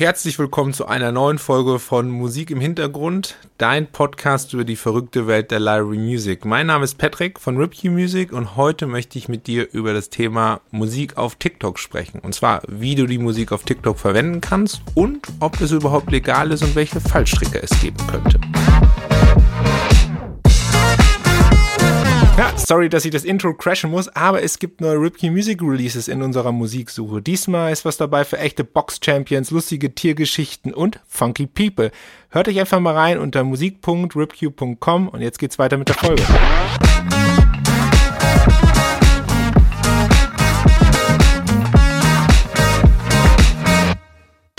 Herzlich willkommen zu einer neuen Folge von Musik im Hintergrund, dein Podcast über die verrückte Welt der Library Music. Mein Name ist Patrick von RipQ Music und heute möchte ich mit dir über das Thema Musik auf TikTok sprechen. Und zwar, wie du die Musik auf TikTok verwenden kannst und ob es überhaupt legal ist und welche Fallstricke es geben könnte. Ja, sorry, dass ich das Intro crashen muss, aber es gibt neue Ripkey Music Releases in unserer Musiksuche. Diesmal ist was dabei für echte Box-Champions, lustige Tiergeschichten und funky People. Hört euch einfach mal rein unter musik.ripq.com und jetzt geht's weiter mit der Folge.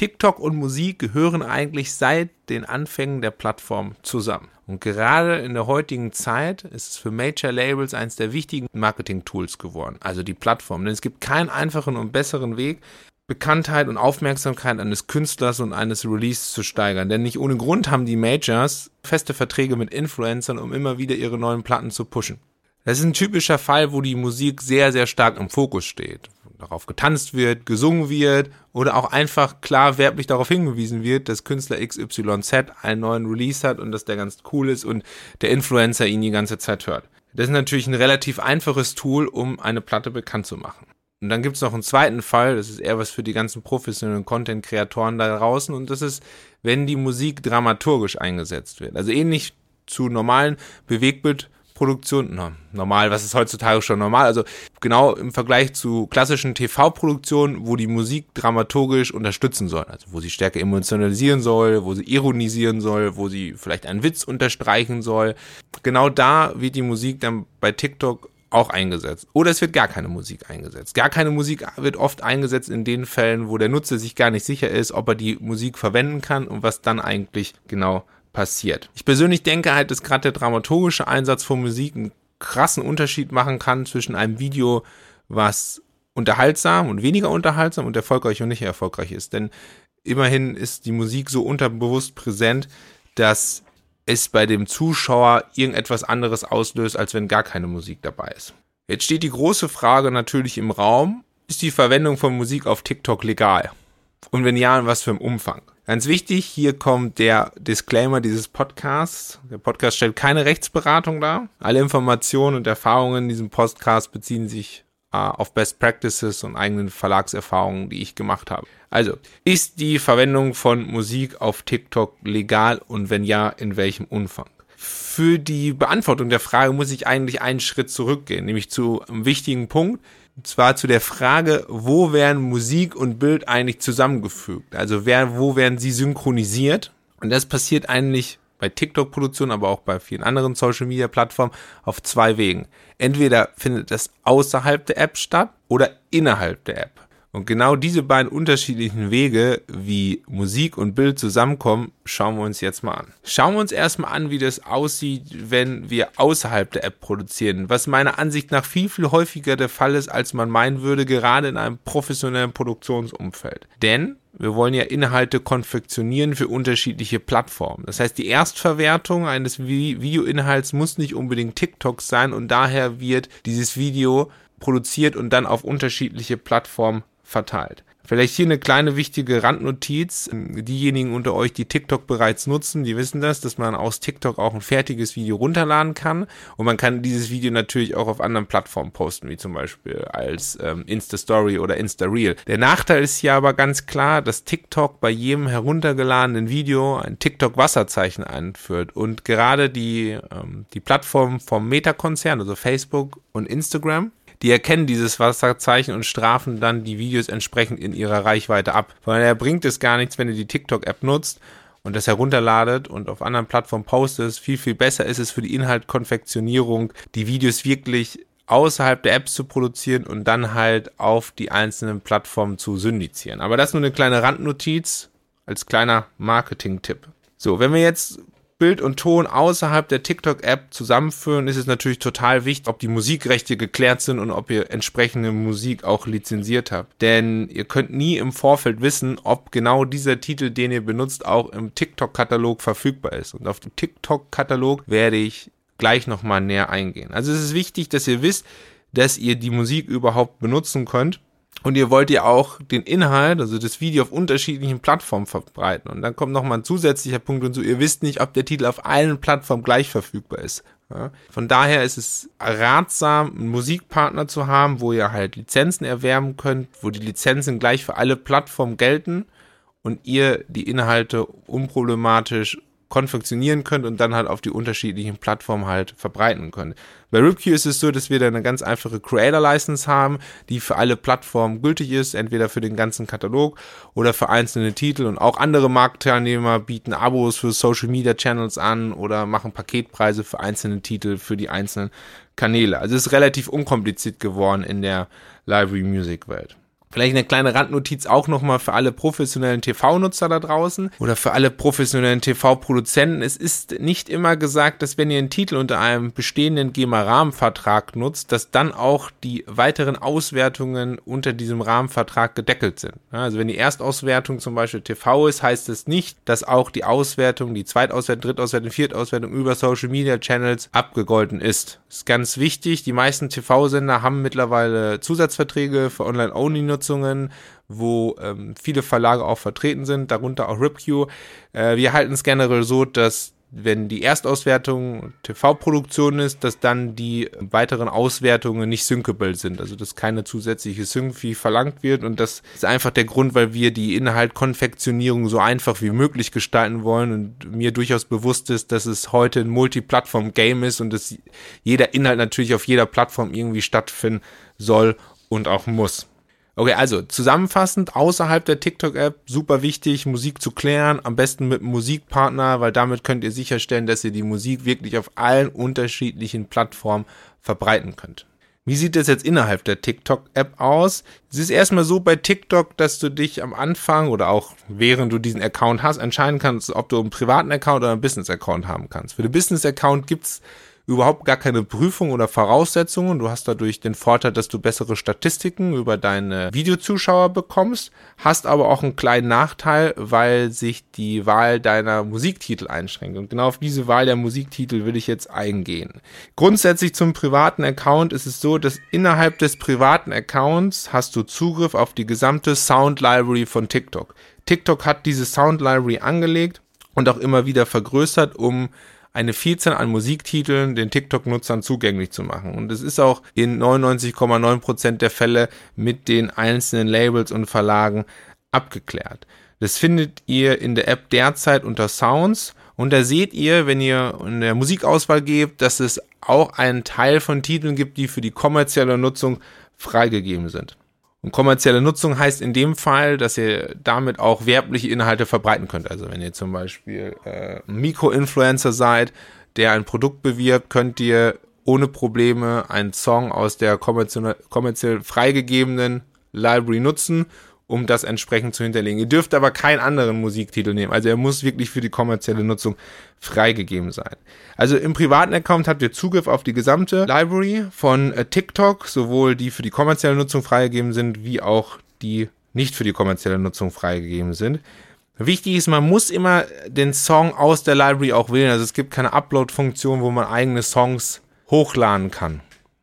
TikTok und Musik gehören eigentlich seit den Anfängen der Plattform zusammen. Und gerade in der heutigen Zeit ist es für Major Labels eines der wichtigen Marketing-Tools geworden, also die Plattform. Denn es gibt keinen einfachen und besseren Weg, Bekanntheit und Aufmerksamkeit eines Künstlers und eines Releases zu steigern. Denn nicht ohne Grund haben die Majors feste Verträge mit Influencern, um immer wieder ihre neuen Platten zu pushen. Das ist ein typischer Fall, wo die Musik sehr, sehr stark im Fokus steht darauf getanzt wird, gesungen wird oder auch einfach klar werblich darauf hingewiesen wird, dass Künstler XYZ einen neuen Release hat und dass der ganz cool ist und der Influencer ihn die ganze Zeit hört. Das ist natürlich ein relativ einfaches Tool, um eine Platte bekannt zu machen. Und dann gibt es noch einen zweiten Fall, das ist eher was für die ganzen professionellen Content-Kreatoren da draußen und das ist, wenn die Musik dramaturgisch eingesetzt wird. Also ähnlich zu normalen Bewegbild- Produktion, na, normal, was ist heutzutage schon normal? Also genau im Vergleich zu klassischen TV-Produktionen, wo die Musik dramaturgisch unterstützen soll, also wo sie stärker emotionalisieren soll, wo sie ironisieren soll, wo sie vielleicht einen Witz unterstreichen soll. Genau da wird die Musik dann bei TikTok auch eingesetzt. Oder es wird gar keine Musik eingesetzt. Gar keine Musik wird oft eingesetzt in den Fällen, wo der Nutzer sich gar nicht sicher ist, ob er die Musik verwenden kann und was dann eigentlich genau passiert. Ich persönlich denke halt, dass gerade der dramaturgische Einsatz von Musik einen krassen Unterschied machen kann zwischen einem Video, was unterhaltsam und weniger unterhaltsam und erfolgreich und nicht erfolgreich ist. Denn immerhin ist die Musik so unterbewusst präsent, dass es bei dem Zuschauer irgendetwas anderes auslöst, als wenn gar keine Musik dabei ist. Jetzt steht die große Frage natürlich im Raum, ist die Verwendung von Musik auf TikTok legal? Und wenn ja, in was für einem Umfang? Ganz wichtig, hier kommt der Disclaimer dieses Podcasts. Der Podcast stellt keine Rechtsberatung dar. Alle Informationen und Erfahrungen in diesem Podcast beziehen sich äh, auf Best Practices und eigenen Verlagserfahrungen, die ich gemacht habe. Also, ist die Verwendung von Musik auf TikTok legal und wenn ja, in welchem Umfang? Für die Beantwortung der Frage muss ich eigentlich einen Schritt zurückgehen, nämlich zu einem wichtigen Punkt, zwar zu der Frage, wo werden Musik und Bild eigentlich zusammengefügt? Also wer, wo werden sie synchronisiert? Und das passiert eigentlich bei TikTok-Produktionen, aber auch bei vielen anderen Social-Media-Plattformen auf zwei Wegen. Entweder findet das außerhalb der App statt oder innerhalb der App. Und genau diese beiden unterschiedlichen Wege, wie Musik und Bild zusammenkommen, schauen wir uns jetzt mal an. Schauen wir uns erstmal an, wie das aussieht, wenn wir außerhalb der App produzieren, was meiner Ansicht nach viel, viel häufiger der Fall ist, als man meinen würde, gerade in einem professionellen Produktionsumfeld. Denn wir wollen ja Inhalte konfektionieren für unterschiedliche Plattformen. Das heißt, die Erstverwertung eines Videoinhalts muss nicht unbedingt TikTok sein und daher wird dieses Video produziert und dann auf unterschiedliche Plattformen verteilt. Vielleicht hier eine kleine wichtige Randnotiz. Diejenigen unter euch, die TikTok bereits nutzen, die wissen das, dass man aus TikTok auch ein fertiges Video runterladen kann. Und man kann dieses Video natürlich auch auf anderen Plattformen posten, wie zum Beispiel als ähm, Insta-Story oder Insta-Reel. Der Nachteil ist hier aber ganz klar, dass TikTok bei jedem heruntergeladenen Video ein TikTok-Wasserzeichen einführt. Und gerade die, ähm, die Plattform vom Meta-Konzern, also Facebook und Instagram, die erkennen dieses Wasserzeichen und strafen dann die Videos entsprechend in ihrer Reichweite ab. Von daher bringt es gar nichts, wenn ihr die TikTok-App nutzt und das herunterladet und auf anderen Plattformen postet. Viel, viel besser ist es für die Inhaltkonfektionierung, die Videos wirklich außerhalb der Apps zu produzieren und dann halt auf die einzelnen Plattformen zu syndizieren. Aber das nur eine kleine Randnotiz als kleiner Marketing-Tipp. So, wenn wir jetzt Bild und Ton außerhalb der TikTok-App zusammenführen, ist es natürlich total wichtig, ob die Musikrechte geklärt sind und ob ihr entsprechende Musik auch lizenziert habt. Denn ihr könnt nie im Vorfeld wissen, ob genau dieser Titel, den ihr benutzt, auch im TikTok-Katalog verfügbar ist. Und auf den TikTok-Katalog werde ich gleich nochmal näher eingehen. Also es ist wichtig, dass ihr wisst, dass ihr die Musik überhaupt benutzen könnt und ihr wollt ja auch den Inhalt, also das Video auf unterschiedlichen Plattformen verbreiten. Und dann kommt nochmal ein zusätzlicher Punkt und so, ihr wisst nicht, ob der Titel auf allen Plattformen gleich verfügbar ist. Ja. Von daher ist es ratsam, einen Musikpartner zu haben, wo ihr halt Lizenzen erwerben könnt, wo die Lizenzen gleich für alle Plattformen gelten und ihr die Inhalte unproblematisch konfektionieren könnt und dann halt auf die unterschiedlichen Plattformen halt verbreiten könnt. Bei RipQ ist es so, dass wir da eine ganz einfache Creator-License haben, die für alle Plattformen gültig ist, entweder für den ganzen Katalog oder für einzelne Titel und auch andere Marktteilnehmer bieten Abos für Social-Media-Channels an oder machen Paketpreise für einzelne Titel für die einzelnen Kanäle. Also es ist relativ unkompliziert geworden in der Library Music Welt. Vielleicht eine kleine Randnotiz auch nochmal für alle professionellen TV-Nutzer da draußen oder für alle professionellen TV-Produzenten. Es ist nicht immer gesagt, dass wenn ihr einen Titel unter einem bestehenden GEMA-Rahmenvertrag nutzt, dass dann auch die weiteren Auswertungen unter diesem Rahmenvertrag gedeckelt sind. Also wenn die Erstauswertung zum Beispiel TV ist, heißt es nicht, dass auch die Auswertung, die Zweitauswertung, Drittauswertung, Viertauswertung über Social Media Channels abgegolten ist. Das ist ganz wichtig. Die meisten TV-Sender haben mittlerweile Zusatzverträge für Online-Only-Nutzer Nutzungen, wo ähm, viele Verlage auch vertreten sind, darunter auch RipQ. Äh, wir halten es generell so, dass wenn die Erstauswertung TV-Produktion ist, dass dann die weiteren Auswertungen nicht syncable sind, also dass keine zusätzliche Sync-Fee verlangt wird und das ist einfach der Grund, weil wir die Inhaltkonfektionierung so einfach wie möglich gestalten wollen und mir durchaus bewusst ist, dass es heute ein Multiplattform-Game ist und dass jeder Inhalt natürlich auf jeder Plattform irgendwie stattfinden soll und auch muss. Okay, also zusammenfassend, außerhalb der TikTok-App super wichtig, Musik zu klären, am besten mit einem Musikpartner, weil damit könnt ihr sicherstellen, dass ihr die Musik wirklich auf allen unterschiedlichen Plattformen verbreiten könnt. Wie sieht es jetzt innerhalb der TikTok-App aus? Es ist erstmal so bei TikTok, dass du dich am Anfang oder auch während du diesen Account hast, entscheiden kannst, ob du einen privaten Account oder einen Business-Account haben kannst. Für den Business-Account gibt's überhaupt gar keine Prüfung oder Voraussetzungen. Du hast dadurch den Vorteil, dass du bessere Statistiken über deine Videozuschauer bekommst, hast aber auch einen kleinen Nachteil, weil sich die Wahl deiner Musiktitel einschränkt. Und genau auf diese Wahl der Musiktitel will ich jetzt eingehen. Grundsätzlich zum privaten Account ist es so, dass innerhalb des privaten Accounts hast du Zugriff auf die gesamte Sound Library von TikTok. TikTok hat diese Sound Library angelegt und auch immer wieder vergrößert, um eine Vielzahl an Musiktiteln den TikTok-Nutzern zugänglich zu machen. Und es ist auch in 99,9% der Fälle mit den einzelnen Labels und Verlagen abgeklärt. Das findet ihr in der App derzeit unter Sounds und da seht ihr, wenn ihr in der Musikauswahl gebt, dass es auch einen Teil von Titeln gibt, die für die kommerzielle Nutzung freigegeben sind. Und kommerzielle Nutzung heißt in dem Fall, dass ihr damit auch werbliche Inhalte verbreiten könnt. Also wenn ihr zum Beispiel äh, Mikroinfluencer seid, der ein Produkt bewirbt, könnt ihr ohne Probleme einen Song aus der kommerziell, kommerziell freigegebenen Library nutzen um das entsprechend zu hinterlegen. Ihr dürft aber keinen anderen Musiktitel nehmen. Also er muss wirklich für die kommerzielle Nutzung freigegeben sein. Also im privaten Account habt ihr Zugriff auf die gesamte Library von äh, TikTok, sowohl die für die kommerzielle Nutzung freigegeben sind, wie auch die nicht für die kommerzielle Nutzung freigegeben sind. Wichtig ist, man muss immer den Song aus der Library auch wählen. Also es gibt keine Upload-Funktion, wo man eigene Songs hochladen kann.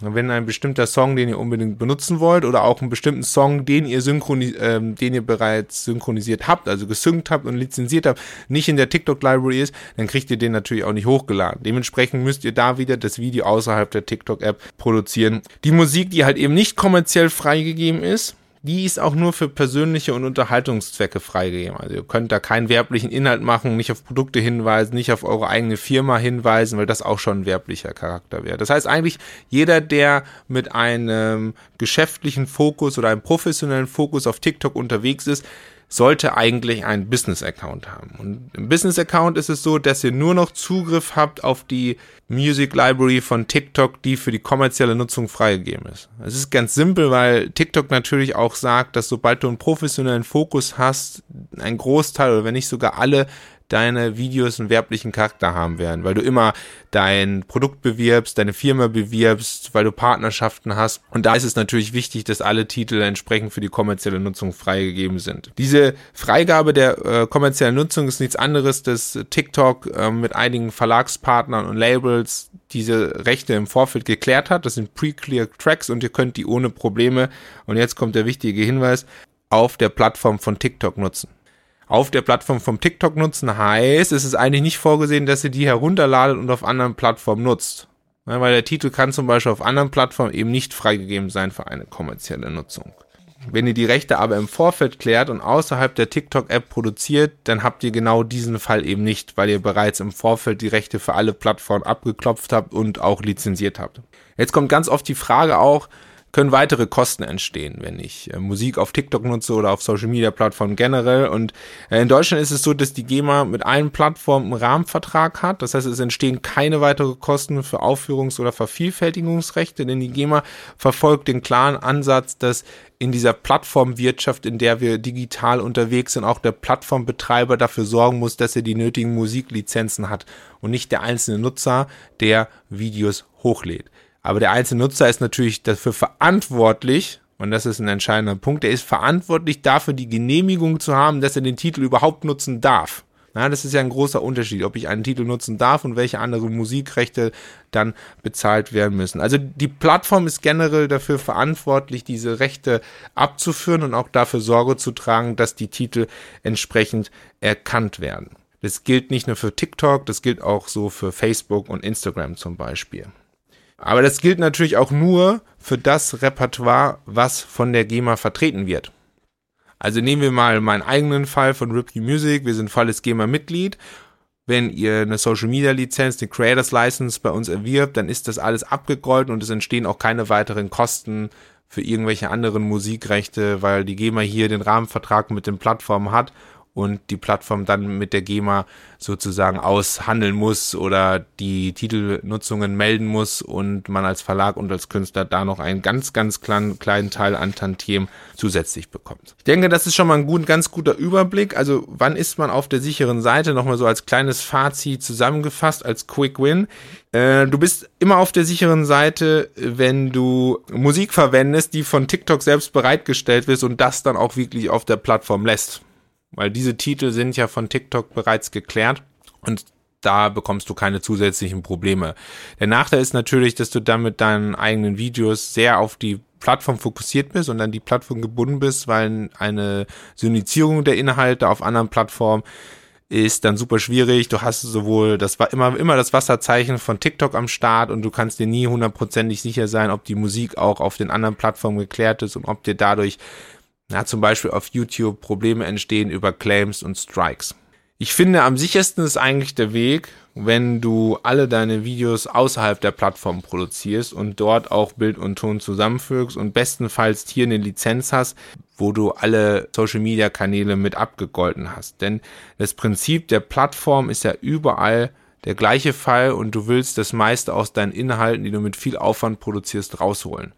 Wenn ein bestimmter Song, den ihr unbedingt benutzen wollt, oder auch einen bestimmten Song, den ihr synchronis ähm, den ihr bereits synchronisiert habt, also gesynkt habt und lizenziert habt, nicht in der TikTok Library ist, dann kriegt ihr den natürlich auch nicht hochgeladen. Dementsprechend müsst ihr da wieder das Video außerhalb der TikTok App produzieren. Die Musik, die halt eben nicht kommerziell freigegeben ist, die ist auch nur für persönliche und Unterhaltungszwecke freigegeben. Also ihr könnt da keinen werblichen Inhalt machen, nicht auf Produkte hinweisen, nicht auf eure eigene Firma hinweisen, weil das auch schon ein werblicher Charakter wäre. Das heißt eigentlich, jeder, der mit einem geschäftlichen Fokus oder einem professionellen Fokus auf TikTok unterwegs ist, sollte eigentlich einen Business-Account haben. Und im Business-Account ist es so, dass ihr nur noch Zugriff habt auf die Music Library von TikTok, die für die kommerzielle Nutzung freigegeben ist. Es ist ganz simpel, weil TikTok natürlich auch sagt, dass sobald du einen professionellen Fokus hast, ein Großteil oder wenn nicht sogar alle deine Videos einen werblichen Charakter haben werden, weil du immer dein Produkt bewirbst, deine Firma bewirbst, weil du Partnerschaften hast. Und da ist es natürlich wichtig, dass alle Titel entsprechend für die kommerzielle Nutzung freigegeben sind. Diese Freigabe der äh, kommerziellen Nutzung ist nichts anderes, dass TikTok äh, mit einigen Verlagspartnern und Labels diese Rechte im Vorfeld geklärt hat. Das sind Pre-Clear Tracks und ihr könnt die ohne Probleme, und jetzt kommt der wichtige Hinweis, auf der Plattform von TikTok nutzen auf der Plattform vom TikTok nutzen, heißt, es ist eigentlich nicht vorgesehen, dass ihr die herunterladet und auf anderen Plattformen nutzt. Ja, weil der Titel kann zum Beispiel auf anderen Plattformen eben nicht freigegeben sein für eine kommerzielle Nutzung. Wenn ihr die Rechte aber im Vorfeld klärt und außerhalb der TikTok-App produziert, dann habt ihr genau diesen Fall eben nicht, weil ihr bereits im Vorfeld die Rechte für alle Plattformen abgeklopft habt und auch lizenziert habt. Jetzt kommt ganz oft die Frage auch, können weitere Kosten entstehen, wenn ich äh, Musik auf TikTok nutze oder auf Social Media Plattformen generell. Und äh, in Deutschland ist es so, dass die GEMA mit allen Plattformen einen Rahmenvertrag hat. Das heißt, es entstehen keine weiteren Kosten für Aufführungs- oder Vervielfältigungsrechte, denn die GEMA verfolgt den klaren Ansatz, dass in dieser Plattformwirtschaft, in der wir digital unterwegs sind, auch der Plattformbetreiber dafür sorgen muss, dass er die nötigen Musiklizenzen hat und nicht der einzelne Nutzer, der Videos hochlädt. Aber der einzelne Nutzer ist natürlich dafür verantwortlich, und das ist ein entscheidender Punkt, er ist verantwortlich dafür, die Genehmigung zu haben, dass er den Titel überhaupt nutzen darf. Na, das ist ja ein großer Unterschied, ob ich einen Titel nutzen darf und welche anderen Musikrechte dann bezahlt werden müssen. Also die Plattform ist generell dafür verantwortlich, diese Rechte abzuführen und auch dafür Sorge zu tragen, dass die Titel entsprechend erkannt werden. Das gilt nicht nur für TikTok, das gilt auch so für Facebook und Instagram zum Beispiel. Aber das gilt natürlich auch nur für das Repertoire, was von der GEMA vertreten wird. Also nehmen wir mal meinen eigenen Fall von Ripley Music. Wir sind volles GEMA-Mitglied. Wenn ihr eine Social Media Lizenz, eine Creators License bei uns erwirbt, dann ist das alles abgegolten und es entstehen auch keine weiteren Kosten für irgendwelche anderen Musikrechte, weil die GEMA hier den Rahmenvertrag mit den Plattformen hat und die Plattform dann mit der GEMA sozusagen aushandeln muss oder die Titelnutzungen melden muss und man als Verlag und als Künstler da noch einen ganz, ganz kleinen, kleinen Teil an Tantiem zusätzlich bekommt. Ich denke, das ist schon mal ein gut, ganz guter Überblick. Also wann ist man auf der sicheren Seite? Nochmal so als kleines Fazit zusammengefasst, als Quick Win. Äh, du bist immer auf der sicheren Seite, wenn du Musik verwendest, die von TikTok selbst bereitgestellt wird und das dann auch wirklich auf der Plattform lässt. Weil diese Titel sind ja von TikTok bereits geklärt und da bekommst du keine zusätzlichen Probleme. Der Nachteil ist natürlich, dass du dann mit deinen eigenen Videos sehr auf die Plattform fokussiert bist und an die Plattform gebunden bist, weil eine Syndizierung der Inhalte auf anderen Plattformen ist dann super schwierig. Du hast sowohl das war immer immer das Wasserzeichen von TikTok am Start und du kannst dir nie hundertprozentig sicher sein, ob die Musik auch auf den anderen Plattformen geklärt ist und ob dir dadurch ja, zum Beispiel auf YouTube Probleme entstehen über Claims und Strikes. Ich finde, am sichersten ist eigentlich der Weg, wenn du alle deine Videos außerhalb der Plattform produzierst und dort auch Bild und Ton zusammenfügst und bestenfalls hier eine Lizenz hast, wo du alle Social Media Kanäle mit abgegolten hast. Denn das Prinzip der Plattform ist ja überall der gleiche Fall und du willst das meiste aus deinen Inhalten, die du mit viel Aufwand produzierst, rausholen.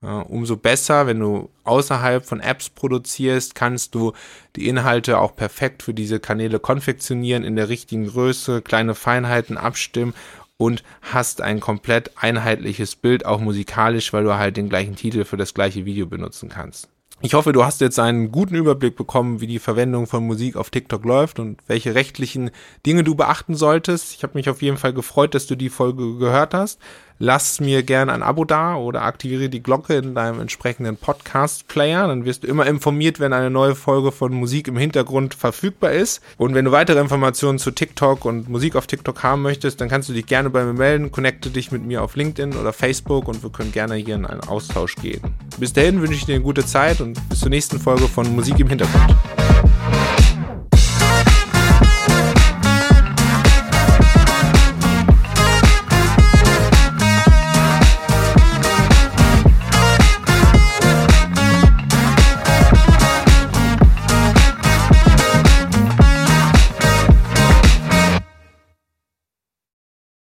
Umso besser, wenn du außerhalb von Apps produzierst, kannst du die Inhalte auch perfekt für diese Kanäle konfektionieren, in der richtigen Größe, kleine Feinheiten abstimmen und hast ein komplett einheitliches Bild, auch musikalisch, weil du halt den gleichen Titel für das gleiche Video benutzen kannst. Ich hoffe, du hast jetzt einen guten Überblick bekommen, wie die Verwendung von Musik auf TikTok läuft und welche rechtlichen Dinge du beachten solltest. Ich habe mich auf jeden Fall gefreut, dass du die Folge gehört hast. Lass mir gerne ein Abo da oder aktiviere die Glocke in deinem entsprechenden Podcast-Player. Dann wirst du immer informiert, wenn eine neue Folge von Musik im Hintergrund verfügbar ist. Und wenn du weitere Informationen zu TikTok und Musik auf TikTok haben möchtest, dann kannst du dich gerne bei mir melden. Connecte dich mit mir auf LinkedIn oder Facebook und wir können gerne hier in einen Austausch gehen. Bis dahin wünsche ich dir eine gute Zeit und bis zur nächsten Folge von Musik im Hintergrund.